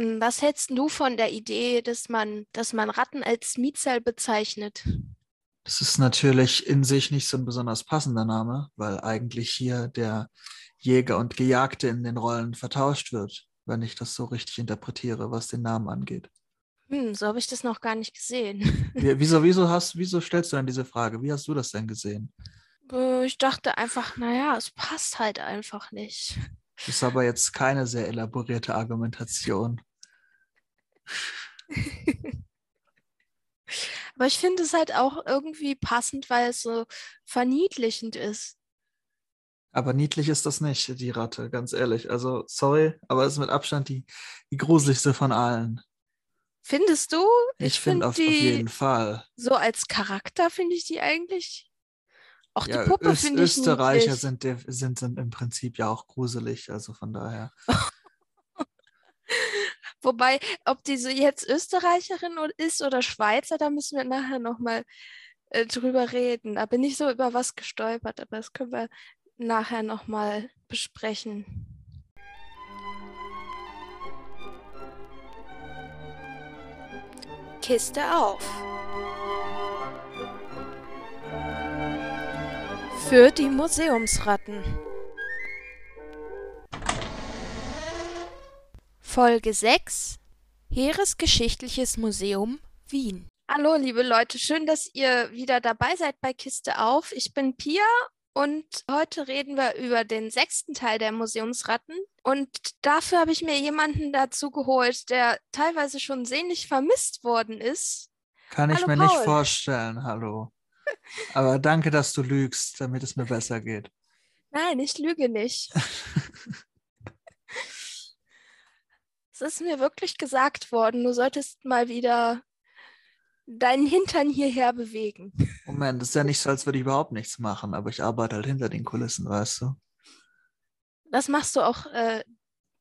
Hm, Was hältst du von der Idee, dass man, dass man Ratten als Mietzel bezeichnet? Das ist natürlich in sich nicht so ein besonders passender Name, weil eigentlich hier der Jäger und Gejagte in den Rollen vertauscht wird, wenn ich das so richtig interpretiere, was den Namen angeht. Hm, so habe ich das noch gar nicht gesehen. Wie- Wieso, wieso, hast, wieso stellst du denn diese Frage? Wie hast du das denn gesehen? Äh, Ich dachte einfach, naja, es passt halt einfach nicht. Das ist aber jetzt keine sehr elaborierte Argumentation. Aber ich finde es halt auch irgendwie passend, weil es so verniedlichend ist. Aber niedlich ist das nicht, die Ratte, ganz ehrlich. Also, sorry, aber es ist mit Abstand die, die gruseligste von allen. Findest du? Ich, finde auf, auf die jeden Fall. so als Charakter finde ich die eigentlich. Auch Ja, die Puppe finde ich Österreicher sind, sind, sind im Prinzip ja auch gruselig, also von daher. Wobei, ob die so jetzt Österreicherin ist oder Schweizer, da müssen wir nachher nochmal äh, drüber reden. Da bin ich so über was gestolpert, aber das können wir nachher nochmal besprechen. Kiste auf. Für die Museumsratten. Folge 6 Heeresgeschichtliches Museum Wien. Hallo, liebe Leute, schön, dass ihr wieder dabei seid bei Kiste auf. Ich bin Pia und heute reden wir über den sechsten Teil der Museumsratten. Und dafür habe ich mir jemanden dazu geholt, der teilweise schon sehnlich vermisst worden ist. Kann ich Hallo, mir nicht Paul. vorstellen, hallo. Aber danke, dass du lügst, damit es mir besser geht. Nein, ich lüge nicht. Es ist mir wirklich gesagt worden, du solltest mal wieder deinen Hintern hierher bewegen. Moment, es ist ja nicht so, als würde ich überhaupt nichts machen, aber ich arbeite halt hinter den Kulissen, weißt du? Das machst du auch äh,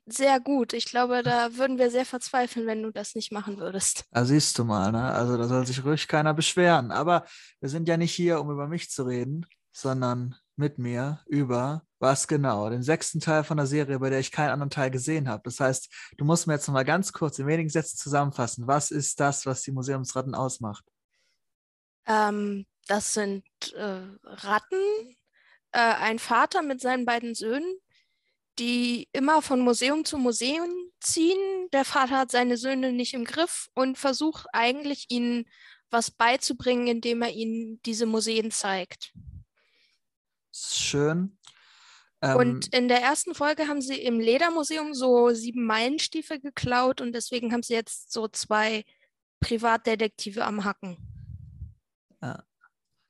sehr gut. Ich glaube, da würden wir sehr verzweifeln, wenn du das nicht machen würdest. Da siehst du mal, ne? Also da soll sich ruhig keiner beschweren. Aber wir sind ja nicht hier, um über mich zu reden, sondern mit mir über was genau? Den sechsten Teil von der Serie, bei der ich keinen anderen Teil gesehen habe. Das heißt, du musst mir jetzt noch mal ganz kurz in wenigen Sätzen zusammenfassen. Was ist das, was die Museumsratten ausmacht? Ähm, das sind äh, Ratten, äh, ein Vater mit seinen beiden Söhnen, die immer von Museum zu Museum ziehen. Der Vater hat seine Söhne nicht im Griff und versucht eigentlich ihnen was beizubringen, indem er ihnen diese Museen zeigt. Schön. Ähm, Und in der ersten Folge haben sie im Ledermuseum so sieben Meilenstiefel geklaut und deswegen haben sie jetzt so zwei Privatdetektive am Hacken.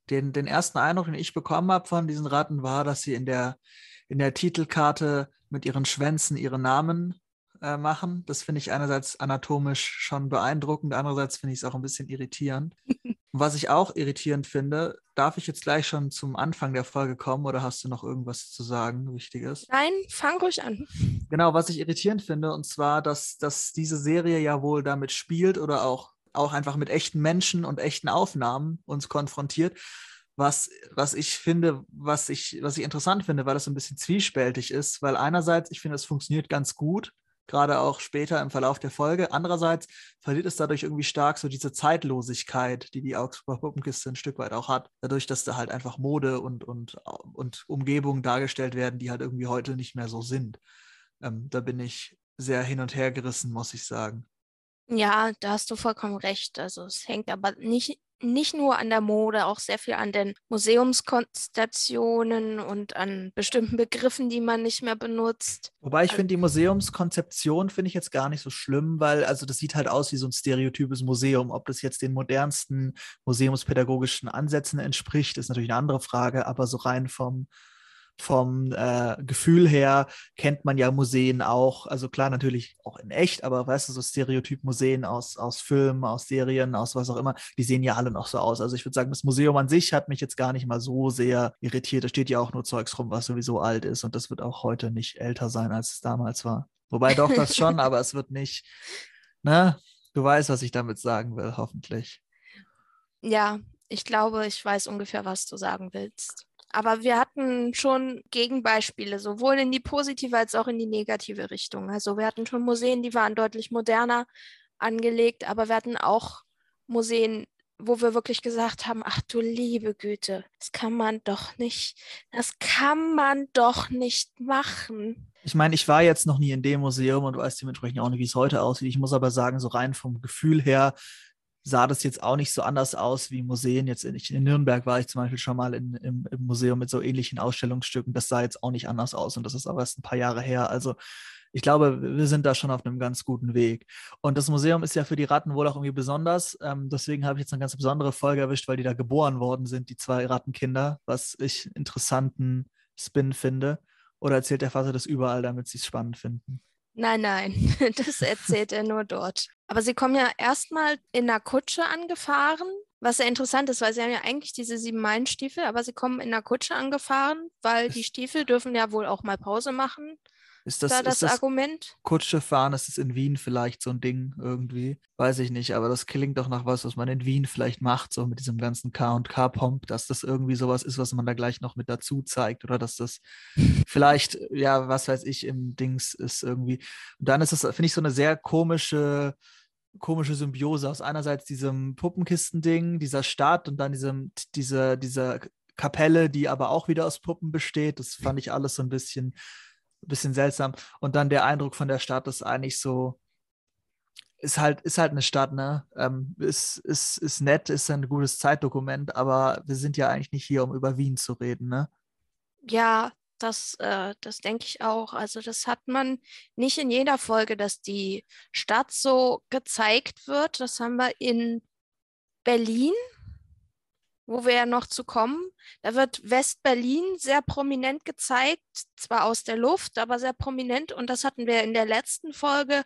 den, den ersten Eindruck, den ich bekommen habe von diesen Ratten, war, dass sie in der, in der Titelkarte mit ihren Schwänzen ihre Namen äh, machen. Das finde ich einerseits anatomisch schon beeindruckend, andererseits finde ich es auch ein bisschen irritierend. Was ich auch irritierend finde, darf ich jetzt gleich schon zum Anfang der Folge kommen oder hast du noch irgendwas zu sagen, Wichtiges? Nein, fang ruhig an. Genau, was ich irritierend finde, und zwar, dass, dass diese Serie ja wohl damit spielt oder auch, auch einfach mit echten Menschen und echten Aufnahmen uns konfrontiert, was, was ich finde, was ich, was ich interessant finde, weil es so ein bisschen zwiespältig ist, weil einerseits, ich finde, es funktioniert ganz gut, gerade auch später im Verlauf der Folge. Andererseits verliert es dadurch irgendwie stark so diese Zeitlosigkeit, die die Augsburger Puppenkiste ein Stück weit auch hat. Dadurch, dass da halt einfach Mode und, und, und Umgebungen dargestellt werden, die halt irgendwie heute nicht mehr so sind. Ähm, da bin ich sehr hin und her gerissen, muss ich sagen. Ja, da hast du vollkommen recht. Also es hängt aber nicht, nicht nur an der Mode, auch sehr viel an den Museumskonstellationen und an bestimmten Begriffen, die man nicht mehr benutzt. Wobei ich Also- finde, die Museumskonzeption finde ich jetzt gar nicht so schlimm, weil also das sieht halt aus wie so ein stereotypes Museum. Ob das jetzt den modernsten museumspädagogischen Ansätzen entspricht, ist natürlich eine andere Frage, aber so rein vom, vom äh, Gefühl her kennt man ja Museen auch, also klar natürlich auch in echt, aber weißt du, so Stereotyp-Museen aus, aus Filmen, aus Serien, aus was auch immer, die sehen ja alle noch so aus. Also ich würde sagen, das Museum an sich hat mich jetzt gar nicht mal so sehr irritiert. Da steht ja auch nur Zeugs rum, was sowieso alt ist und das wird auch heute nicht älter sein, als es damals war. Wobei doch das schon, aber es wird nicht, ne? Du weißt, was ich damit sagen will, hoffentlich. Ja, ich glaube, ich weiß ungefähr, was du sagen willst. Aber wir hatten schon Gegenbeispiele, sowohl in die positive als auch in die negative Richtung. Also wir hatten schon Museen, die waren deutlich moderner angelegt, aber wir hatten auch Museen, wo wir wirklich gesagt haben, ach du liebe Güte, das kann man doch nicht, das kann man doch nicht machen. Ich meine, ich war jetzt noch nie in dem Museum und weiß dementsprechend auch nicht, wie es heute aussieht. Ich muss aber sagen, so rein vom Gefühl her sah das jetzt auch nicht so anders aus wie Museen. Jetzt in, in Nürnberg war ich zum Beispiel schon mal in, im, im, Museum mit so ähnlichen Ausstellungsstücken. Das sah jetzt auch nicht anders aus und das ist aber erst ein paar Jahre her. Also ich glaube, wir sind da schon auf einem ganz guten Weg. Und das Museum ist ja für die Ratten wohl auch irgendwie besonders. Ähm, deswegen habe ich jetzt eine ganz besondere Folge erwischt, weil die da geboren worden sind, die zwei Rattenkinder, was ich interessanten Spin finde. Oder erzählt der Vater das überall, damit sie es spannend finden? Nein, nein, das erzählt er nur dort. Aber sie kommen ja erstmal in einer Kutsche angefahren, was sehr interessant ist, weil sie haben ja eigentlich diese sieben Meilen Stiefel, aber sie kommen in einer Kutsche angefahren, weil die Stiefel dürfen ja wohl auch mal Pause machen. Ist das, da das, ist das Argument? Kutsche fahren, ist es in Wien vielleicht so ein Ding irgendwie? Weiß ich nicht, aber das klingt doch nach was, was man in Wien vielleicht macht, so mit diesem ganzen K und K-Pomp, dass das irgendwie sowas ist, was man da gleich noch mit dazu zeigt oder dass das vielleicht, ja, was weiß ich, im Dings ist irgendwie. Und dann ist es, finde ich, so eine sehr komische, komische Symbiose aus einerseits diesem Puppenkistending, dieser Stadt und dann diesem, diese, dieser Kapelle, die aber auch wieder aus Puppen besteht. Das fand ich alles so ein bisschen bisschen seltsam. Und dann der Eindruck von der Stadt ist eigentlich so, ist halt, ist halt eine Stadt, ne? Ähm, ist, ist, ist nett, ist ein gutes Zeitdokument, aber wir sind ja eigentlich nicht hier, um über Wien zu reden, ne? Ja, das, äh, das denke ich auch. Also das hat man nicht in jeder Folge, dass die Stadt so gezeigt wird. Das haben wir in Berlin wo wir ja noch zu kommen. Da wird West-Berlin sehr prominent gezeigt, zwar aus der Luft, aber sehr prominent. Und das hatten wir in der letzten Folge,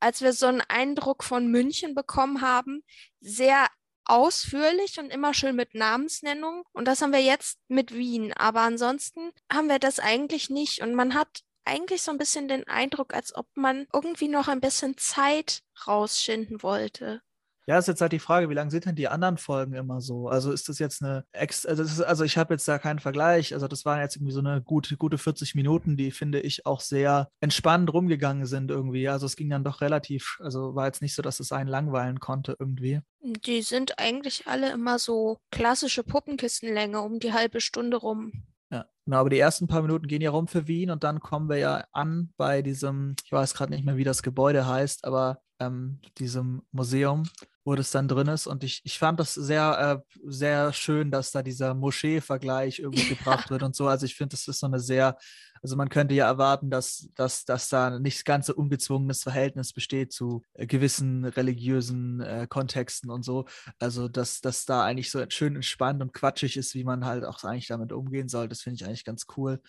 als wir so einen Eindruck von München bekommen haben, sehr ausführlich und immer schön mit Namensnennung. Und das haben wir jetzt mit Wien. Aber ansonsten haben wir das eigentlich nicht. Und man hat eigentlich so ein bisschen den Eindruck, als ob man irgendwie noch ein bisschen Zeit rausschinden wollte. Ja, ist jetzt halt die Frage, wie lang sind denn die anderen Folgen immer so? Also ist das jetzt eine Ex also, ist, also ich habe jetzt da keinen Vergleich. Also das waren jetzt irgendwie so eine gute, gute 40 Minuten, die finde ich auch sehr entspannt rumgegangen sind irgendwie. Also es ging dann doch relativ, also war jetzt nicht so, dass es einen langweilen konnte irgendwie. Die sind eigentlich alle immer so klassische Puppenkistenlänge um die halbe Stunde rum. Ja, genau, aber die ersten paar Minuten gehen ja rum für Wien und dann kommen wir ja an bei diesem, ich weiß gerade nicht mehr, wie das Gebäude heißt, aber ähm, diesem Museum, wo das dann drin ist. Und ich, ich fand das sehr, äh, sehr schön, dass da dieser Moschee-Vergleich irgendwie gebracht wird und so. Also ich finde, das ist so eine sehr, also man könnte ja erwarten, dass, dass, dass da nicht ganz so ungezwungenes Verhältnis besteht zu äh, gewissen religiösen äh, Kontexten und so. Also dass das da eigentlich so schön entspannt und quatschig ist, wie man halt auch eigentlich damit umgehen soll. Das finde ich eigentlich ganz cool.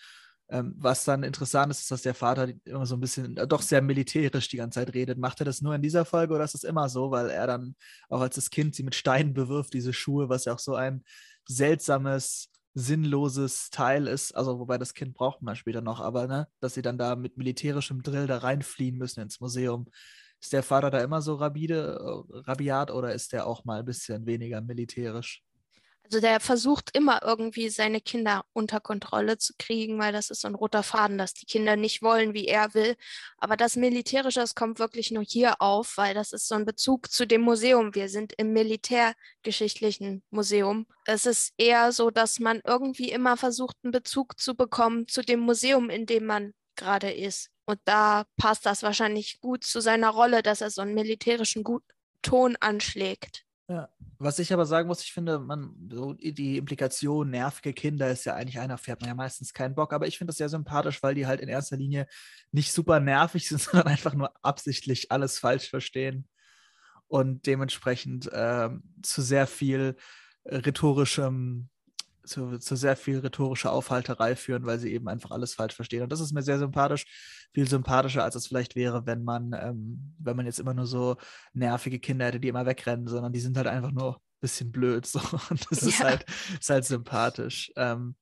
Ähm, was dann interessant ist, ist, dass der Vater immer so ein bisschen, äh, doch sehr militärisch die ganze Zeit redet. Macht er das nur in dieser Folge oder ist das immer so, weil er dann auch als das Kind sie mit Steinen bewirft, diese Schuhe, was ja auch so ein seltsames, sinnloses Teil ist. Also, wobei das Kind braucht man später noch, aber ne, dass sie dann da mit militärischem Drill da reinfliehen müssen ins Museum. Ist der Vater da immer so rabide, äh, rabiat oder ist der auch mal ein bisschen weniger militärisch? Also der versucht immer irgendwie seine Kinder unter Kontrolle zu kriegen, weil das ist so ein roter Faden, dass die Kinder nicht wollen, wie er will. Aber das Militärische, das kommt wirklich nur hier auf, weil das ist so ein Bezug zu dem Museum. Wir sind im militärgeschichtlichen Museum. Es ist eher so, dass man irgendwie immer versucht, einen Bezug zu bekommen zu dem Museum, in dem man gerade ist. Und da passt das wahrscheinlich gut zu seiner Rolle, dass er so einen militärischen Ton anschlägt. Ja. Was ich aber sagen muss, ich finde, man, so die Implikation, nervige Kinder ist ja eigentlich einer, fährt man ja meistens keinen Bock, aber ich finde das sehr sympathisch, weil die halt in erster Linie nicht super nervig sind, sondern einfach nur absichtlich alles falsch verstehen und dementsprechend äh, zu sehr viel rhetorischem zu, zu sehr viel rhetorischer Aufhalterei führen, weil sie eben einfach alles falsch verstehen. Und das ist mir sehr sympathisch, viel sympathischer, als es vielleicht wäre, wenn man, ähm, wenn man jetzt immer nur so nervige Kinder hätte, die immer wegrennen, sondern die sind halt einfach nur ein bisschen blöd. So. Und das ja. ist, halt, ist halt sympathisch. Ähm,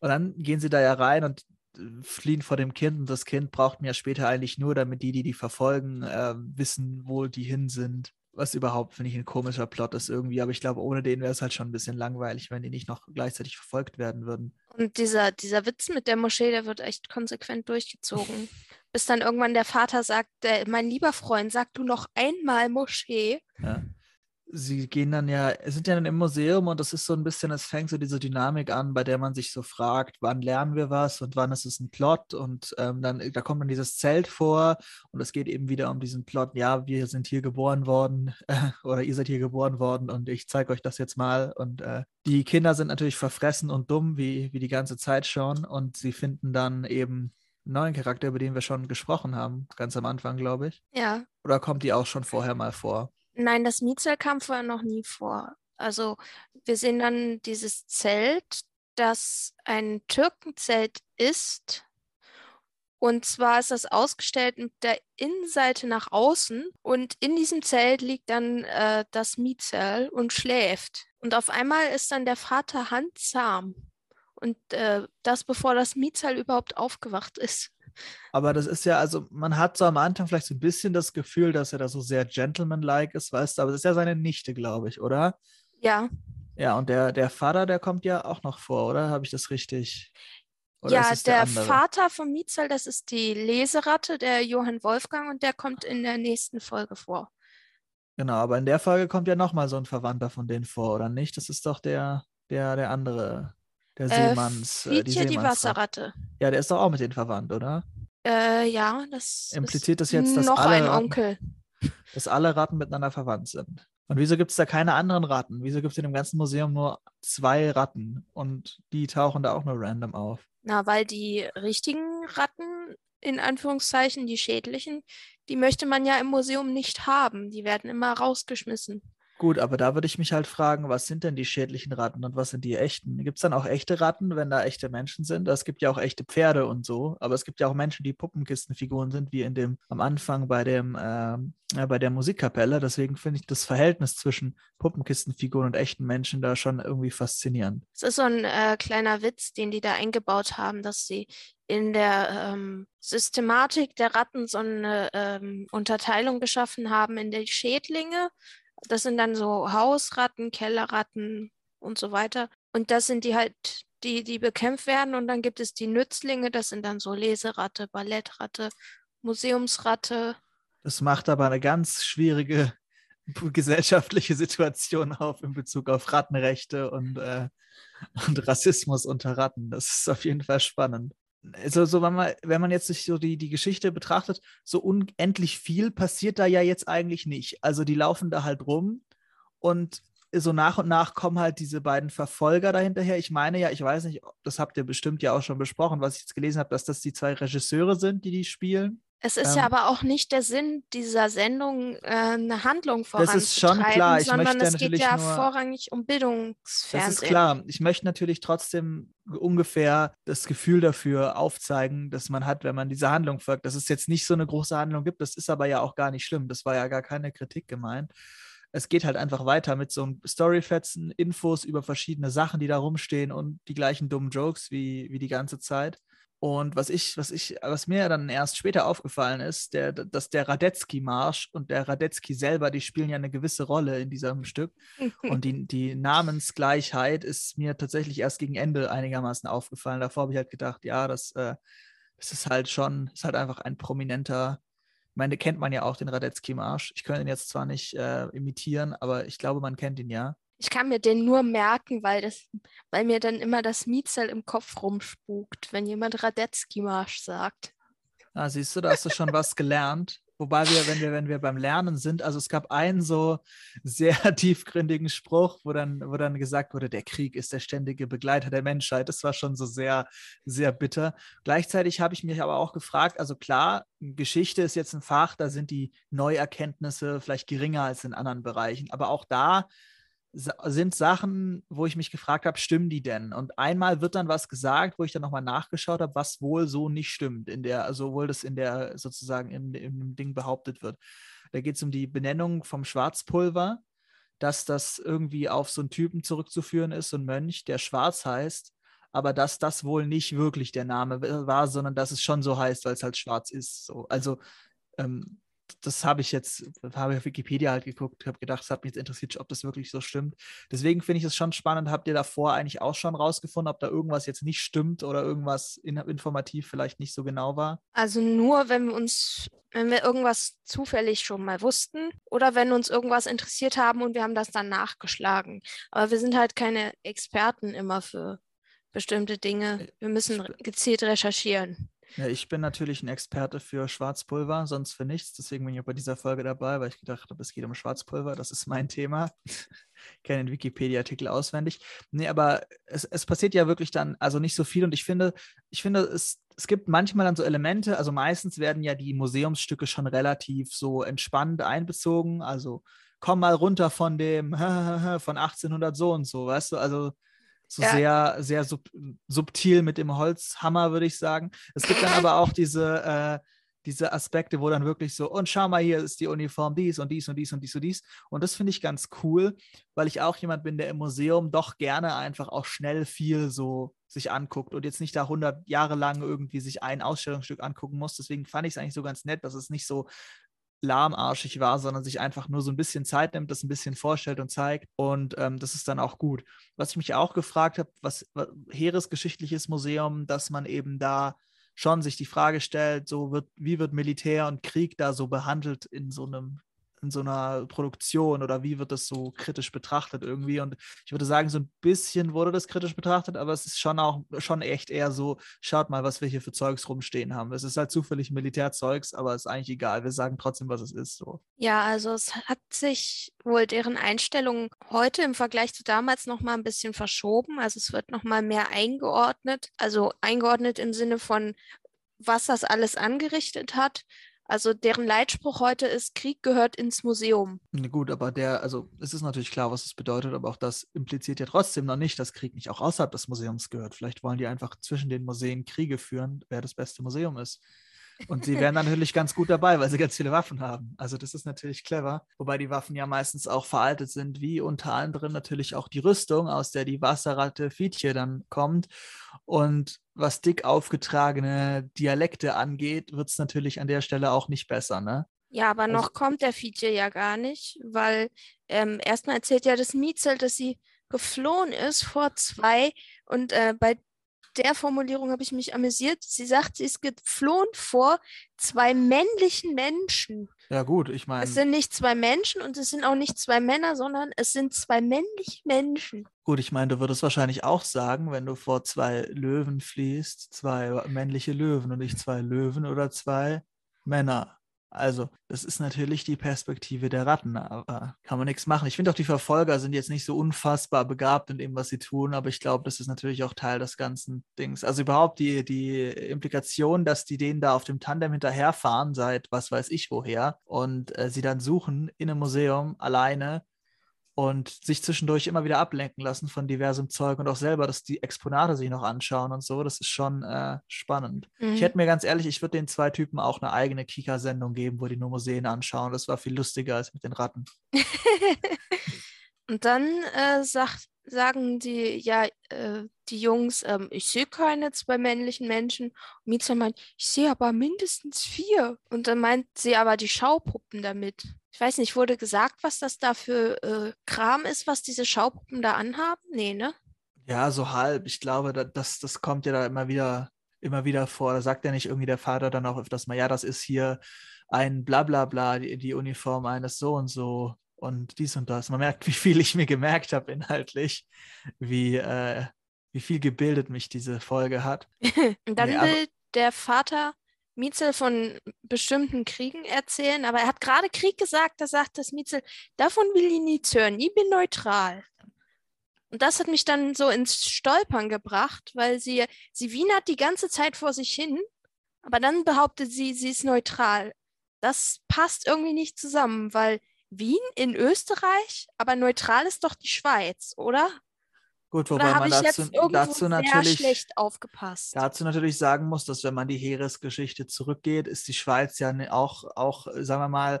und dann gehen sie da ja rein und äh, fliehen vor dem Kind und das Kind braucht mir ja später eigentlich nur, damit die, die die verfolgen, äh, wissen, wo die hin sind. Was überhaupt, finde ich, ein komischer Plot ist irgendwie. Aber ich glaube, ohne den wäre es halt schon ein bisschen langweilig, wenn die nicht noch gleichzeitig verfolgt werden würden. Und dieser, dieser Witz mit der Moschee, der wird echt konsequent durchgezogen. Bis dann irgendwann der Vater sagt, der, mein lieber Freund, sag du noch einmal Moschee. Ja sie gehen dann ja, sind ja dann im Museum und das ist so ein bisschen, es fängt so diese Dynamik an, bei der man sich so fragt, wann lernen wir was und wann ist es ein Plot und ähm, dann, da kommt dann dieses Zelt vor und es geht eben wieder um diesen Plot, ja, wir sind hier geboren worden äh, oder ihr seid hier geboren worden und ich zeige euch das jetzt mal und äh, die Kinder sind natürlich verfressen und dumm, wie, wie die ganze Zeit schon und sie finden dann eben einen neuen Charakter, über den wir schon gesprochen haben, ganz am Anfang, glaube ich. Ja. Oder kommt die auch schon vorher mal vor? Nein, das Mietzel kam vorher noch nie vor. Also wir sehen dann dieses Zelt, das ein Türkenzelt ist. Und zwar ist das ausgestellt mit der Innenseite nach außen und in diesem Zelt liegt dann äh, das Mietzel und schläft. Und auf einmal ist dann der Vater handzahm. Und äh, das bevor das Mietzel überhaupt aufgewacht ist. Aber das ist ja, also man hat so am Anfang vielleicht so ein bisschen das Gefühl, dass er da so sehr gentlemanlike ist, weißt du, aber das ist ja seine Nichte, glaube ich, oder? Ja. Ja, und der, der Vater, der kommt ja auch noch vor, oder? Habe ich das richtig? Oder ja, der, der Vater von Mietzel, das ist die Leseratte, der Johann Wolfgang, und der kommt in der nächsten Folge vor. Genau, aber in der Folge kommt ja nochmal so ein Verwandter von denen vor, oder nicht? Das ist doch der, der, der andere der äh, Seemanns. Äh, die, die Wasserratte. Ja, der ist doch auch mit denen verwandt, oder? Äh, ja, das impliziert das jetzt, dass noch alle ein Ratten, Onkel. dass alle Ratten miteinander verwandt sind. Und wieso gibt es da keine anderen Ratten? Wieso gibt es in dem ganzen Museum nur zwei Ratten und die tauchen da auch nur random auf? Na, weil die richtigen Ratten, in Anführungszeichen, die schädlichen, die möchte man ja im Museum nicht haben. Die werden immer rausgeschmissen. Gut, aber da würde ich mich halt fragen, was sind denn die schädlichen Ratten und was sind die echten? Gibt es dann auch echte Ratten, wenn da echte Menschen sind? Es gibt ja auch echte Pferde und so, aber es gibt ja auch Menschen, die Puppenkistenfiguren sind, wie in dem am Anfang bei dem äh, äh, bei der Musikkapelle. Deswegen finde ich das Verhältnis zwischen Puppenkistenfiguren und echten Menschen da schon irgendwie faszinierend. Es ist so ein äh, kleiner Witz, den die da eingebaut haben, dass sie in der ähm, Systematik der Ratten so eine ähm, Unterteilung geschaffen haben in die Schädlinge das sind dann so Hausratten, Kellerratten und so weiter. Und das sind die halt, die, die bekämpft werden. Und dann gibt es die Nützlinge, das sind dann so Leseratte, Ballettratte, Museumsratte. Das macht aber eine ganz schwierige gesellschaftliche Situation auf in Bezug auf Rattenrechte und, äh, und Rassismus unter Ratten. Das ist auf jeden Fall spannend also so, wenn man, wenn man jetzt sich so die, die Geschichte betrachtet, so unendlich viel passiert da ja jetzt eigentlich nicht. Also die laufen da halt rum und so nach und nach kommen halt diese beiden Verfolger dahinterher. Ich meine ja, ich weiß nicht, das habt ihr bestimmt ja auch schon besprochen, was ich jetzt gelesen habe, dass das die zwei Regisseure sind, die die spielen. Es ist ähm, ja aber auch nicht der Sinn dieser Sendung, äh, eine Handlung voranzutreiben, das ist schon klar. Ich sondern es geht ja vorrangig um Bildungsfernsehen. Das ist klar. Ich möchte natürlich trotzdem ungefähr das Gefühl dafür aufzeigen, dass man hat, wenn man diese Handlung folgt. Dass es jetzt nicht so eine große Handlung gibt, das ist aber ja auch gar nicht schlimm. Das war ja gar keine Kritik gemeint. Es geht halt einfach weiter mit so Storyfetzen, Infos über verschiedene Sachen, die da rumstehen und die gleichen dummen Jokes wie, wie die ganze Zeit. Und was ich, was ich, was mir dann erst später aufgefallen ist, der, dass der Radetzky-Marsch und der Radetzky selber, die spielen ja eine gewisse Rolle in diesem Stück. und die, die Namensgleichheit ist mir tatsächlich erst gegen Ende einigermaßen aufgefallen. Davor habe ich halt gedacht, ja, das, äh, das ist halt schon, ist halt einfach ein prominenter, ich meine, kennt man ja auch den Radetzky-Marsch. Ich könnte ihn jetzt zwar nicht äh, imitieren, aber ich glaube, man kennt ihn ja. Ich kann mir den nur merken, weil, das, weil mir dann immer das Mietzel im Kopf rumspukt, wenn jemand Radetzky-Marsch sagt. Ah, siehst du, da hast du schon was gelernt. Wobei wir, wenn wir, wenn wir beim Lernen sind, also es gab einen so sehr tiefgründigen Spruch, wo dann, wo dann gesagt wurde, der Krieg ist der ständige Begleiter der Menschheit. Das war schon so sehr, sehr bitter. Gleichzeitig habe ich mich aber auch gefragt, also klar, Geschichte ist jetzt ein Fach, da sind die Neuerkenntnisse vielleicht geringer als in anderen Bereichen. Aber auch da sind Sachen, wo ich mich gefragt habe, stimmen die denn? Und einmal wird dann was gesagt, wo ich dann nochmal nachgeschaut habe, was wohl so nicht stimmt, in der, also das in der sozusagen im, im Ding behauptet wird. Da geht es um die Benennung vom Schwarzpulver, dass das irgendwie auf so einen Typen zurückzuführen ist, so ein Mönch, der schwarz heißt, aber dass das wohl nicht wirklich der Name war, sondern dass es schon so heißt, weil es halt schwarz ist. So. Also ähm, das habe ich jetzt, habe ich auf Wikipedia halt geguckt, habe gedacht, es hat mich jetzt interessiert, ob das wirklich so stimmt. Deswegen finde ich es schon spannend. Habt ihr davor eigentlich auch schon rausgefunden, ob da irgendwas jetzt nicht stimmt oder irgendwas in, informativ vielleicht nicht so genau war? Also nur, wenn wir uns, wenn wir irgendwas zufällig schon mal wussten oder wenn uns irgendwas interessiert haben und wir haben das dann nachgeschlagen. Aber wir sind halt keine Experten immer für bestimmte Dinge. Äh, wir müssen gezielt recherchieren. Ja, ich bin natürlich ein Experte für Schwarzpulver, sonst für nichts. Deswegen bin ich auch bei dieser Folge dabei, weil ich gedacht habe, es geht um Schwarzpulver. Das ist mein Thema. ich kenne den Wikipedia-Artikel auswendig. Nee, aber es, es passiert ja wirklich dann also nicht so viel. Und ich finde, ich finde, es, es gibt manchmal dann so Elemente, also meistens werden ja die Museumsstücke schon relativ so entspannt einbezogen. Also komm mal runter von dem von 1800 so und so, weißt du? Also so ja. sehr, sehr sub subtil mit dem Holzhammer, würde ich sagen. Es gibt dann aber auch diese, äh, diese Aspekte, wo dann wirklich so, und schau mal, hier ist die Uniform dies und dies und dies und dies und dies. Und das finde ich ganz cool, weil ich auch jemand bin, der im Museum doch gerne einfach auch schnell viel so sich anguckt und jetzt nicht da 100 Jahre lang irgendwie sich ein Ausstellungsstück angucken muss. Deswegen fand ich es eigentlich so ganz nett, dass es nicht so lahmarschig war, sondern sich einfach nur so ein bisschen Zeit nimmt, das ein bisschen vorstellt und zeigt. Und ähm, das ist dann auch gut. Was ich mich auch gefragt habe, was, was Heeresgeschichtliches Museum, dass man eben da schon sich die Frage stellt, so wird, wie wird Militär und Krieg da so behandelt in so einem in so einer Produktion oder wie wird das so kritisch betrachtet irgendwie? Und ich würde sagen, so ein bisschen wurde das kritisch betrachtet, aber es ist schon auch schon echt eher so, schaut mal, was wir hier für Zeugs rumstehen haben. Es ist halt zufällig Militärzeugs, aber es ist eigentlich egal. Wir sagen trotzdem, was es ist. So. Ja, also es hat sich wohl deren Einstellung heute im Vergleich zu damals nochmal ein bisschen verschoben. Also es wird nochmal mehr eingeordnet. Also eingeordnet im Sinne von, was das alles angerichtet hat. Also deren Leitspruch heute ist, Krieg gehört ins Museum. Gut, aber der, also es ist natürlich klar, was es bedeutet, aber auch das impliziert ja trotzdem noch nicht, dass Krieg nicht auch außerhalb des Museums gehört. Vielleicht wollen die einfach zwischen den Museen Kriege führen, wer das beste Museum ist. Und sie wären natürlich ganz gut dabei, weil sie ganz viele Waffen haben. Also das ist natürlich clever. Wobei die Waffen ja meistens auch veraltet sind, wie unter anderem natürlich auch die Rüstung, aus der die Wasserratte Fietje dann kommt. Und was dick aufgetragene Dialekte angeht, wird es natürlich an der Stelle auch nicht besser, ne? Ja, aber also, noch kommt der Fietje ja gar nicht, weil ähm, erstmal erzählt ja das Mietzel, dass sie geflohen ist vor zwei und äh, bei der Formulierung habe ich mich amüsiert. Sie sagt, sie ist geflohen vor zwei männlichen Menschen. Ja, gut, ich meine. Es sind nicht zwei Menschen und es sind auch nicht zwei Männer, sondern es sind zwei männliche Menschen. Gut, ich meine, du würdest wahrscheinlich auch sagen, wenn du vor zwei Löwen fließt, zwei männliche Löwen und nicht zwei Löwen oder zwei Männer. Also, das ist natürlich die Perspektive der Ratten, aber kann man nichts machen. Ich finde auch, die Verfolger sind jetzt nicht so unfassbar begabt in dem, was sie tun, aber ich glaube, das ist natürlich auch Teil des ganzen Dings. Also überhaupt die, die Implikation, dass die denen da auf dem Tandem hinterherfahren, seit was weiß ich woher, und äh, sie dann suchen in einem Museum alleine und sich zwischendurch immer wieder ablenken lassen von diversem Zeug und auch selber, dass die Exponate sich noch anschauen und so. Das ist schon äh, spannend. Mhm. Ich hätte mir ganz ehrlich, ich würde den zwei Typen auch eine eigene Kika-Sendung geben, wo die nur Museen anschauen. Das war viel lustiger als mit den Ratten. und dann äh, sagt, sagen die, ja, äh, die Jungs, ähm, ich sehe keine zwei männlichen Menschen. Und Miezer meint, ich sehe aber mindestens vier. Und dann meint sie aber die Schaupuppen damit. Ich weiß nicht, wurde gesagt, was das da für äh, Kram ist, was diese Schaupuppen da anhaben? Nee, ne? Ja, so halb. Ich glaube, das, das kommt ja da immer wieder, immer wieder vor. Da sagt ja nicht irgendwie der Vater dann auch öfters mal, ja, das ist hier ein Blablabla, die, die Uniform eines so und so und dies und das. Man merkt, wie viel ich mir gemerkt habe inhaltlich, wie, äh, wie viel gebildet mich diese Folge hat. und dann nee, will der Vater Mietzel von bestimmten Kriegen erzählen, aber er hat gerade Krieg gesagt, da sagt das Mietzel, davon will ich nichts hören, ich bin neutral. Und das hat mich dann so ins Stolpern gebracht, weil sie, sie wienert die ganze Zeit vor sich hin, aber dann behauptet sie, sie ist neutral. Das passt irgendwie nicht zusammen, weil Wien in Österreich, aber neutral ist doch die Schweiz, oder? Gut, wobei man dazu, dazu natürlich schlecht aufgepasst. Dazu natürlich sagen muss, dass wenn man die Heeresgeschichte zurückgeht, ist die Schweiz ja ne, auch, auch, sagen wir mal,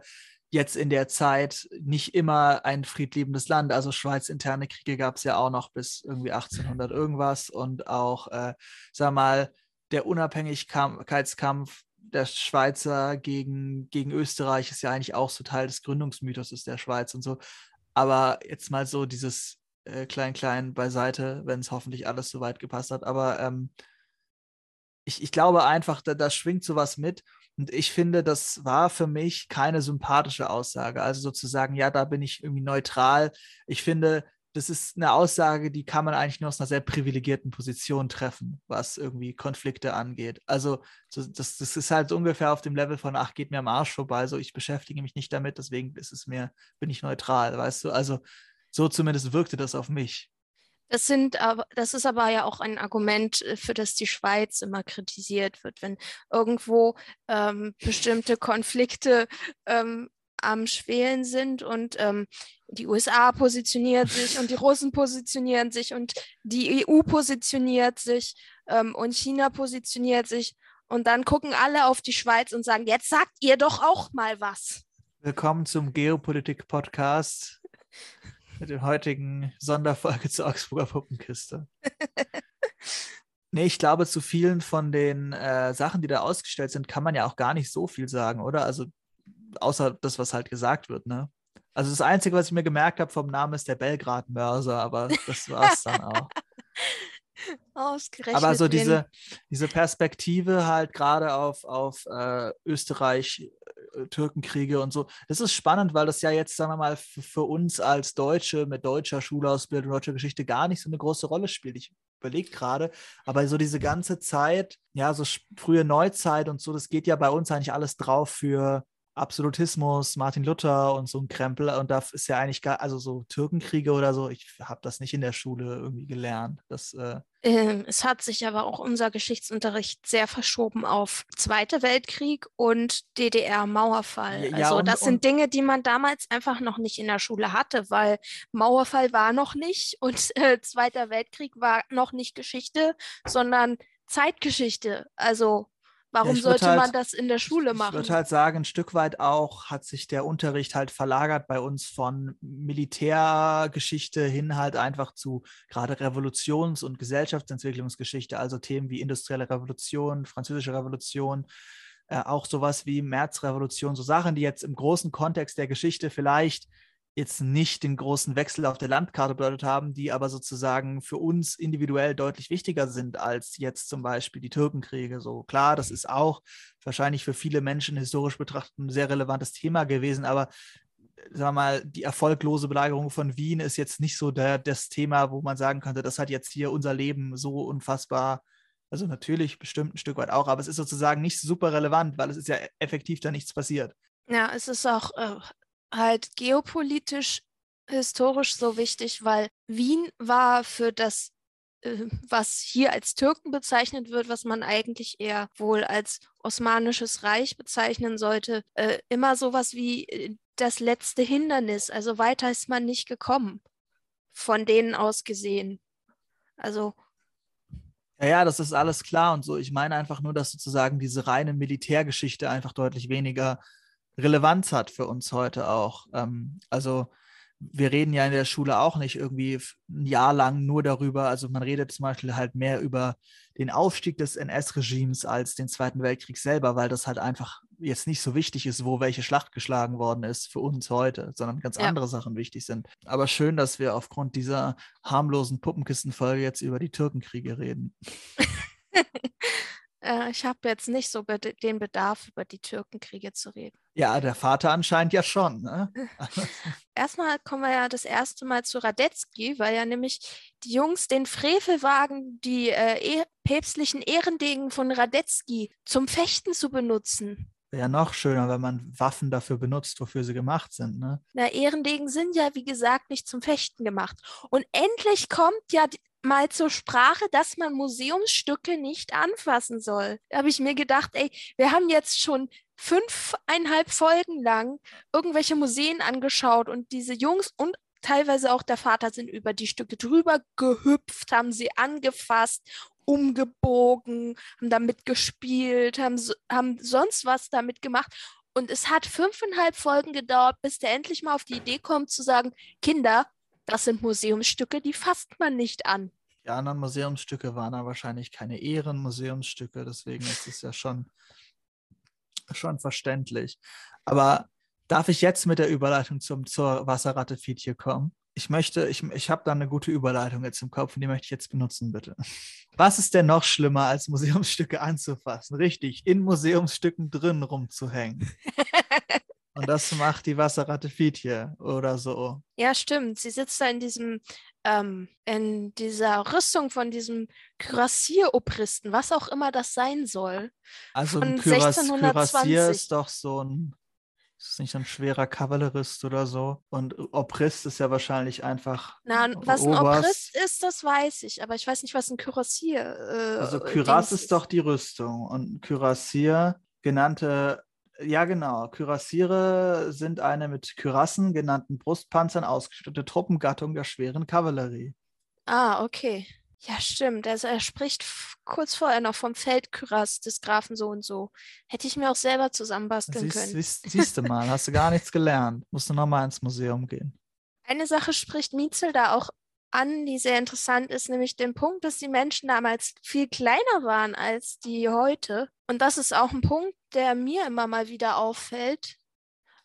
jetzt in der Zeit nicht immer ein friedliebendes Land. Also Schweiz-interne Kriege gab es ja auch noch bis irgendwie 1800 irgendwas und auch, äh, sagen wir mal, der Unabhängigkeitskampf der Schweizer gegen, gegen Österreich ist ja eigentlich auch so Teil des Gründungsmythos der Schweiz und so. Aber jetzt mal so dieses äh, klein-klein beiseite, wenn es hoffentlich alles so weit gepasst hat. Aber ähm, ich, ich glaube einfach, da, da schwingt sowas mit. Und ich finde, das war für mich keine sympathische Aussage. Also sozusagen, ja, da bin ich irgendwie neutral. Ich finde, das ist eine Aussage, die kann man eigentlich nur aus einer sehr privilegierten Position treffen, was irgendwie Konflikte angeht. Also so, das, das ist halt ungefähr auf dem Level von, ach, geht mir am Arsch vorbei, so ich beschäftige mich nicht damit, deswegen ist es mir, bin ich neutral, weißt du? Also so zumindest wirkte das auf mich. Das sind das ist aber ja auch ein Argument, äh, für das die Schweiz immer kritisiert wird, wenn irgendwo ähm, bestimmte Konflikte ähm, am Schwelen sind und ähm, die USA positioniert sich und die Russen positionieren sich und die EU positioniert sich ähm, und China positioniert sich und dann gucken alle auf die Schweiz und sagen, jetzt sagt ihr doch auch mal was. Willkommen zum Geopolitik-Podcast mit der heutigen Sonderfolge zur Augsburger Puppenkiste. nee, ich glaube, zu vielen von den äh, Sachen, die da ausgestellt sind, kann man ja auch gar nicht so viel sagen, oder? Also außer das, was halt gesagt wird, ne? Also das Einzige, was ich mir gemerkt habe vom Namen ist der Belgrad-Mörser, aber das war es dann auch. Ausgerechnet. Aber so diese, diese Perspektive halt gerade auf, auf äh, Österreich, äh, Türkenkriege und so, das ist spannend, weil das ja jetzt, sagen wir mal, für uns als Deutsche mit deutscher Schulausbildung, deutscher Geschichte gar nicht so eine große Rolle spielt. Ich überlege gerade, aber so diese ganze Zeit, ja, so frühe Neuzeit und so, das geht ja bei uns eigentlich alles drauf für Absolutismus, Martin Luther und so ein Krempel. Und da ist ja eigentlich gar, also so Türkenkriege oder so, ich habe das nicht in der Schule irgendwie gelernt. Das, äh ähm, es hat sich aber auch unser Geschichtsunterricht sehr verschoben auf Zweiter Weltkrieg und DDR-Mauerfall. Ja, also und, das sind Dinge, die man damals einfach noch nicht in der Schule hatte, weil Mauerfall war noch nicht und äh, Zweiter Weltkrieg war noch nicht Geschichte, sondern Zeitgeschichte. Also Warum ja, sollte halt, man das in der Schule machen? Ich würde halt sagen, ein Stück weit auch hat sich der Unterricht halt verlagert bei uns von Militärgeschichte hin halt einfach zu gerade Revolutions- und Gesellschaftsentwicklungsgeschichte, also Themen wie industrielle Revolution, französische Revolution, äh, auch sowas wie Märzrevolution, so Sachen, die jetzt im großen Kontext der Geschichte vielleicht jetzt nicht den großen Wechsel auf der Landkarte bedeutet haben, die aber sozusagen für uns individuell deutlich wichtiger sind als jetzt zum Beispiel die Türkenkriege. So klar, das ist auch wahrscheinlich für viele Menschen historisch betrachtet ein sehr relevantes Thema gewesen, aber sagen wir mal, die erfolglose Belagerung von Wien ist jetzt nicht so der, das Thema, wo man sagen könnte, das hat jetzt hier unser Leben so unfassbar also natürlich bestimmt ein Stück weit auch, aber es ist sozusagen nicht super relevant, weil es ist ja effektiv da nichts passiert. Ja, es ist auch äh, halt geopolitisch, historisch so wichtig, weil Wien war für das, äh, was hier als Türken bezeichnet wird, was man eigentlich eher wohl als Osmanisches Reich bezeichnen sollte, äh, immer sowas wie äh, das letzte Hindernis. Also weiter ist man nicht gekommen, von denen aus gesehen. Also ja, ja, das ist alles klar und so. Ich meine einfach nur, dass sozusagen diese reine Militärgeschichte einfach deutlich weniger Relevanz hat für uns heute auch. Ähm, also wir reden ja in der Schule auch nicht irgendwie ein Jahr lang nur darüber. Also man redet zum Beispiel halt mehr über den Aufstieg des NS-Regimes als den Zweiten Weltkrieg selber, weil das halt einfach jetzt nicht so wichtig ist, wo welche Schlacht geschlagen worden ist für uns heute, sondern ganz ja. andere Sachen wichtig sind. Aber schön, dass wir aufgrund dieser harmlosen Puppenkistenfolge jetzt über die Türkenkriege reden. Äh, ich habe jetzt nicht so be den Bedarf, über die Türkenkriege zu reden. Ja, der Vater anscheinend ja schon. Ne? Erstmal kommen wir ja das erste Mal zu Radetzky, weil ja nämlich die Jungs den Frevel wagen, die äh, e päpstlichen Ehrendegen von Radetzky zum Fechten zu benutzen. Wäre ja noch schöner, wenn man Waffen dafür benutzt, wofür sie gemacht sind. Ne? Na, Ehrendegen sind ja, wie gesagt, nicht zum Fechten gemacht. Und endlich kommt ja mal zur Sprache, dass man Museumsstücke nicht anfassen soll. Da habe ich mir gedacht, ey, wir haben jetzt schon fünfeinhalb Folgen lang irgendwelche Museen angeschaut und diese Jungs und teilweise auch der Vater sind über die Stücke drüber gehüpft, haben sie angefasst, umgebogen, haben damit gespielt, haben, haben sonst was damit gemacht. Und es hat fünfeinhalb Folgen gedauert, bis der endlich mal auf die Idee kommt zu sagen, Kinder, das sind Museumsstücke, die fasst man nicht an. Die anderen Museumsstücke waren da wahrscheinlich keine Ehrenmuseumsstücke, deswegen ist es ja schon Schon verständlich. Aber darf ich jetzt mit der Überleitung zum, zur Wasserratte Fietje kommen? Ich möchte, ich, ich habe da eine gute Überleitung jetzt im Kopf und die möchte ich jetzt benutzen, bitte. Was ist denn noch schlimmer, als Museumsstücke anzufassen? Richtig, in Museumsstücken drin rumzuhängen. Und das macht die Wasserratte Fietje oder so. Ja, stimmt. Sie sitzt da in diesem, ähm, in dieser Rüstung von diesem Kürassier-Obristen, was auch immer das sein soll. Also ein Kürass Kürassier ist doch so ein, ist nicht ein schwerer Kavallerist oder so. Und Obrist ist ja wahrscheinlich einfach. Na, was ein Obrist ist, das weiß ich, aber ich weiß nicht, was ein Kürassier. Äh, also Kürass ist doch die Rüstung und Kürassier genannte ja, genau. Kürassiere sind eine mit Kürassen genannten Brustpanzern ausgestattete Truppengattung der schweren Kavallerie. Ah, okay. Ja, stimmt. Also er spricht kurz vorher noch vom Feldkürass des Grafen so und so. Hätte ich mir auch selber zusammenbasteln siehst, können. Siehst, siehst du mal, hast du gar nichts gelernt. Musst du nochmal ins Museum gehen. Eine Sache spricht Mietzel da auch an, die sehr interessant ist, nämlich den Punkt, dass die Menschen damals viel kleiner waren als die heute. Und das ist auch ein Punkt, der mir immer mal wieder auffällt.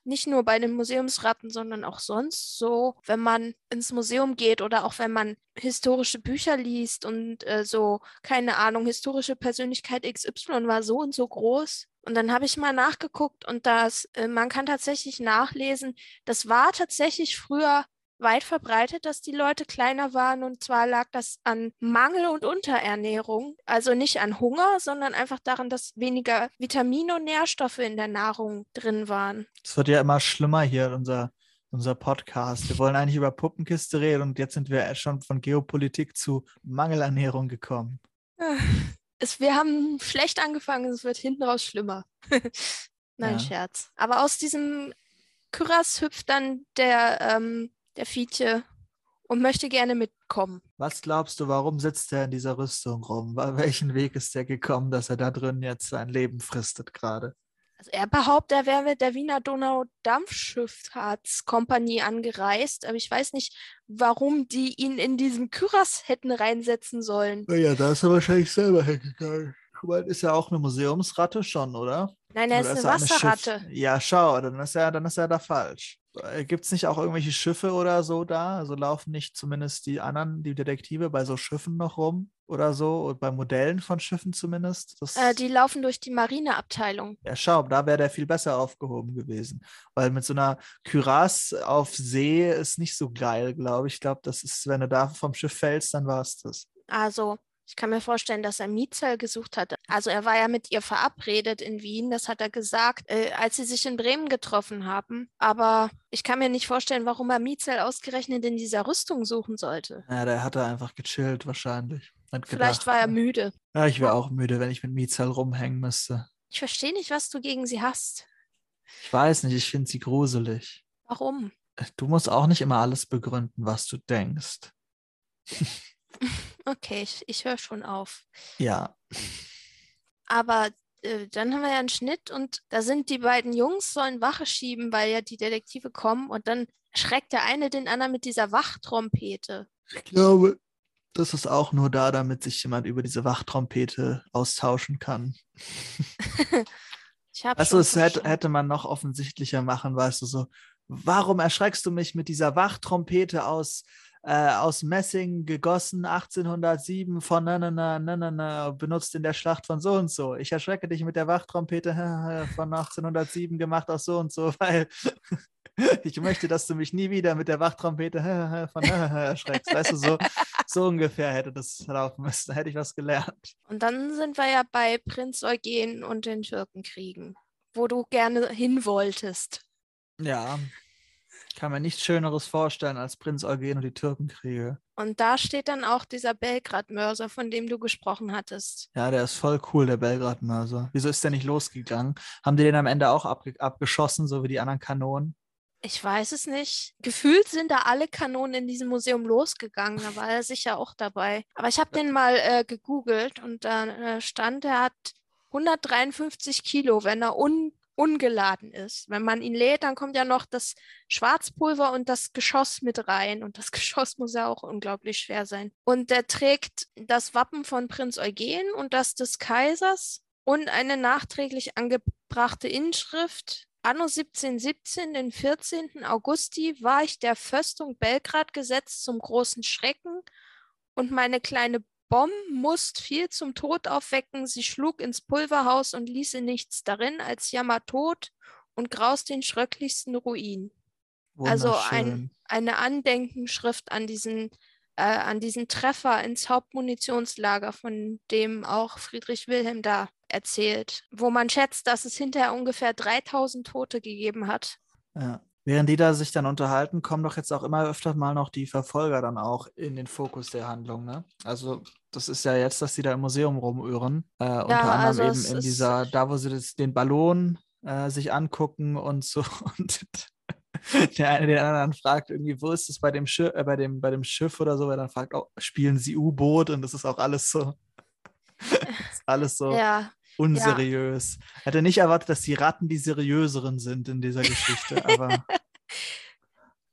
Nicht nur bei den Museumsratten, sondern auch sonst so, wenn man ins Museum geht oder auch wenn man historische Bücher liest und äh, so, keine Ahnung, historische Persönlichkeit XY war so und so groß. Und dann habe ich mal nachgeguckt und das, äh, man kann tatsächlich nachlesen, das war tatsächlich früher weit verbreitet, dass die Leute kleiner waren. Und zwar lag das an Mangel und Unterernährung. Also nicht an Hunger, sondern einfach daran, dass weniger Vitamine und Nährstoffe in der Nahrung drin waren. Es wird ja immer schlimmer hier, unser, unser Podcast. Wir wollen eigentlich über Puppenkiste reden und jetzt sind wir schon von Geopolitik zu Mangelernährung gekommen. Es, wir haben schlecht angefangen, es wird hinten raus schlimmer. Nein, ja. Scherz. Aber aus diesem Kyras hüpft dann der ähm, der Fietje, und möchte gerne mitkommen. Was glaubst du, warum sitzt er in dieser Rüstung rum? Welchen Weg ist er gekommen, dass er da drin jetzt sein Leben fristet gerade? Also er behauptet, er wäre mit der Wiener Donau-Dampfschifffahrtskompanie angereist, aber ich weiß nicht, warum die ihn in diesen Kyras hätten reinsetzen sollen. Naja, da ist er wahrscheinlich selber hingegangen. Guck mal, ist ja auch eine Museumsratte schon, oder? Nein, er ist eine Wasserratte. Eine ja, schau, dann ist er, dann ist er da falsch. Äh, Gibt es nicht auch irgendwelche Schiffe oder so da? Also laufen nicht zumindest die anderen, die Detektive, bei so Schiffen noch rum oder so? Und bei Modellen von Schiffen zumindest? Äh, die laufen durch die Marineabteilung. Ja, schau, da wäre der viel besser aufgehoben gewesen. Weil mit so einer Kürass auf See ist nicht so geil, glaube ich. Ich glaube, das ist, wenn du da vom Schiff fällst, dann war es das. Also, ich kann mir vorstellen, dass er Mietzell gesucht hat. Also er war ja mit ihr verabredet in Wien, das hat er gesagt, äh, als sie sich in Bremen getroffen haben. Aber ich kann mir nicht vorstellen, warum er Mietzell ausgerechnet in dieser Rüstung suchen sollte. Ja, der hat er einfach gechillt wahrscheinlich. Vielleicht war er müde. Ja, ich wäre auch müde, wenn ich mit Mietzell rumhängen müsste. Ich verstehe nicht, was du gegen sie hast. Ich weiß nicht, ich finde sie gruselig. Warum? Du musst auch nicht immer alles begründen, was du denkst. Okay, ich, ich höre schon auf. Ja. Aber äh, dann haben wir ja einen Schnitt und da sind die beiden Jungs, sollen Wache schieben, weil ja die Detektive kommen und dann schreckt der eine den anderen mit dieser Wachtrompete. Ich glaube, das ist auch nur da, damit sich jemand über diese Wachtrompete austauschen kann. ich habe also es hätte, hätte man noch offensichtlicher machen, weißt du, so, warum erschreckst du mich mit dieser Wachtrompete aus äh, aus Messing gegossen, 1807 von na, na, na, na, na, na, benutzt in der Schlacht von so und so. Ich erschrecke dich mit der Wachtrompete von 1807 gemacht aus so und so, weil ich möchte, dass du mich nie wieder mit der Wachtrompete von erschreckst. Weißt du, so, so ungefähr hätte das laufen müssen. Da hätte ich was gelernt. Und dann sind wir ja bei Prinz Eugen und den Türkenkriegen, wo du gerne hin wolltest. Ja, kann mir nichts Schöneres vorstellen als Prinz Eugen und die Türkenkriege. Und da steht dann auch dieser Belgrad-Mörser, von dem du gesprochen hattest. Ja, der ist voll cool, der Belgrad-Mörser. Wieso ist der nicht losgegangen? Haben die den am Ende auch abge abgeschossen, so wie die anderen Kanonen? Ich weiß es nicht. Gefühlt sind da alle Kanonen in diesem Museum losgegangen. Da war er sicher auch dabei. Aber ich habe den mal äh, gegoogelt und da äh, stand, er hat 153 Kilo, wenn er un ungeladen ist. Wenn man ihn lädt, dann kommt ja noch das Schwarzpulver und das Geschoss mit rein. Und das Geschoss muss ja auch unglaublich schwer sein. Und er trägt das Wappen von Prinz Eugen und das des Kaisers und eine nachträglich ange brachte Inschrift Anno 1717, den 14. Augusti, war ich der Föstung Belgrad gesetzt zum großen Schrecken und meine kleine Bomb musst viel zum Tod aufwecken. Sie schlug ins Pulverhaus und ließe nichts darin als Jammer tot und graus den schröcklichsten Ruin. Also ein, eine Andenkenschrift an diesen, äh, an diesen Treffer ins Hauptmunitionslager, von dem auch Friedrich Wilhelm da erzählt, wo man schätzt, dass es hinterher ungefähr 3000 Tote gegeben hat. Ja. Während die da sich dann unterhalten, kommen doch jetzt auch immer öfter mal noch die Verfolger dann auch in den Fokus der Handlung. Ne? Also das ist ja jetzt, dass sie da im Museum rumirren. Äh, ja, unter anderem also eben in dieser, da wo sie das, den Ballon äh, sich angucken und so. Und der eine den anderen fragt irgendwie, wo ist es bei dem Schiff, äh, bei dem, bei dem Schiff oder so, weil dann fragt, oh, spielen sie U-Boot und das ist auch alles so. alles so. Ja, unseriös. Ja. Hätte nicht erwartet, dass die Ratten die seriöseren sind in dieser Geschichte, aber.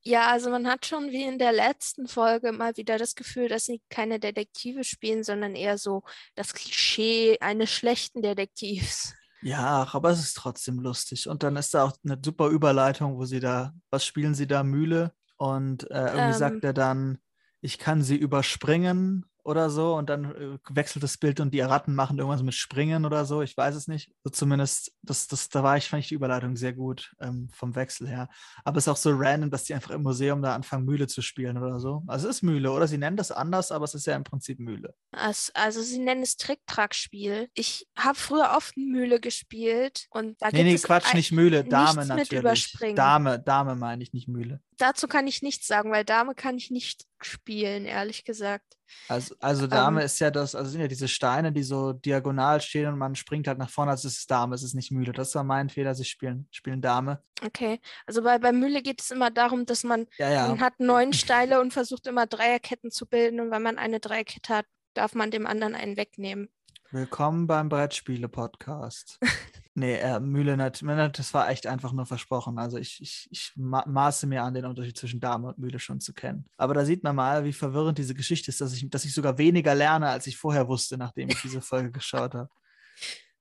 Ja, also man hat schon wie in der letzten Folge mal wieder das Gefühl, dass sie keine Detektive spielen, sondern eher so das Klischee eines schlechten Detektivs. Ja, aber es ist trotzdem lustig. Und dann ist da auch eine super Überleitung, wo sie da, was spielen sie da? Mühle? Und äh, irgendwie ähm, sagt er dann, ich kann sie überspringen oder so und dann äh, wechselt das Bild und die Ratten machen irgendwas mit Springen oder so. Ich weiß es nicht. So zumindest, das, das, da war ich, fand ich die Überleitung sehr gut ähm, vom Wechsel her. Aber es ist auch so random, dass die einfach im Museum da anfangen, Mühle zu spielen oder so. Also es ist Mühle, oder? Sie nennen das anders, aber es ist ja im Prinzip Mühle. Also, also sie nennen es Tricktrack-Spiel. Ich habe früher oft Mühle gespielt und da nee, gibt nee, es Quatsch, nicht Mühle, Dame natürlich. Dame, Dame meine ich, nicht Mühle dazu kann ich nichts sagen, weil Dame kann ich nicht spielen, ehrlich gesagt. Also, also Dame ähm, ist ja das, also sind ja diese Steine, die so diagonal stehen und man springt halt nach vorne, also es ist Dame, es ist nicht Mühle. Das war mein Fehler, sie spielen, spielen Dame. Okay, also bei, bei Mühle geht es immer darum, dass man, ja, ja. man hat neun Steile und versucht immer Dreierketten zu bilden und wenn man eine Dreierkette hat, darf man dem anderen einen wegnehmen. Willkommen beim Brettspiele-Podcast. nee, äh, Mühle, das war echt einfach nur versprochen. Also ich, ich, ich maße mir an, den Unterschied zwischen Dame und Mühle schon zu kennen. Aber da sieht man mal, wie verwirrend diese Geschichte ist, dass ich, dass ich sogar weniger lerne, als ich vorher wusste, nachdem ich diese Folge geschaut habe.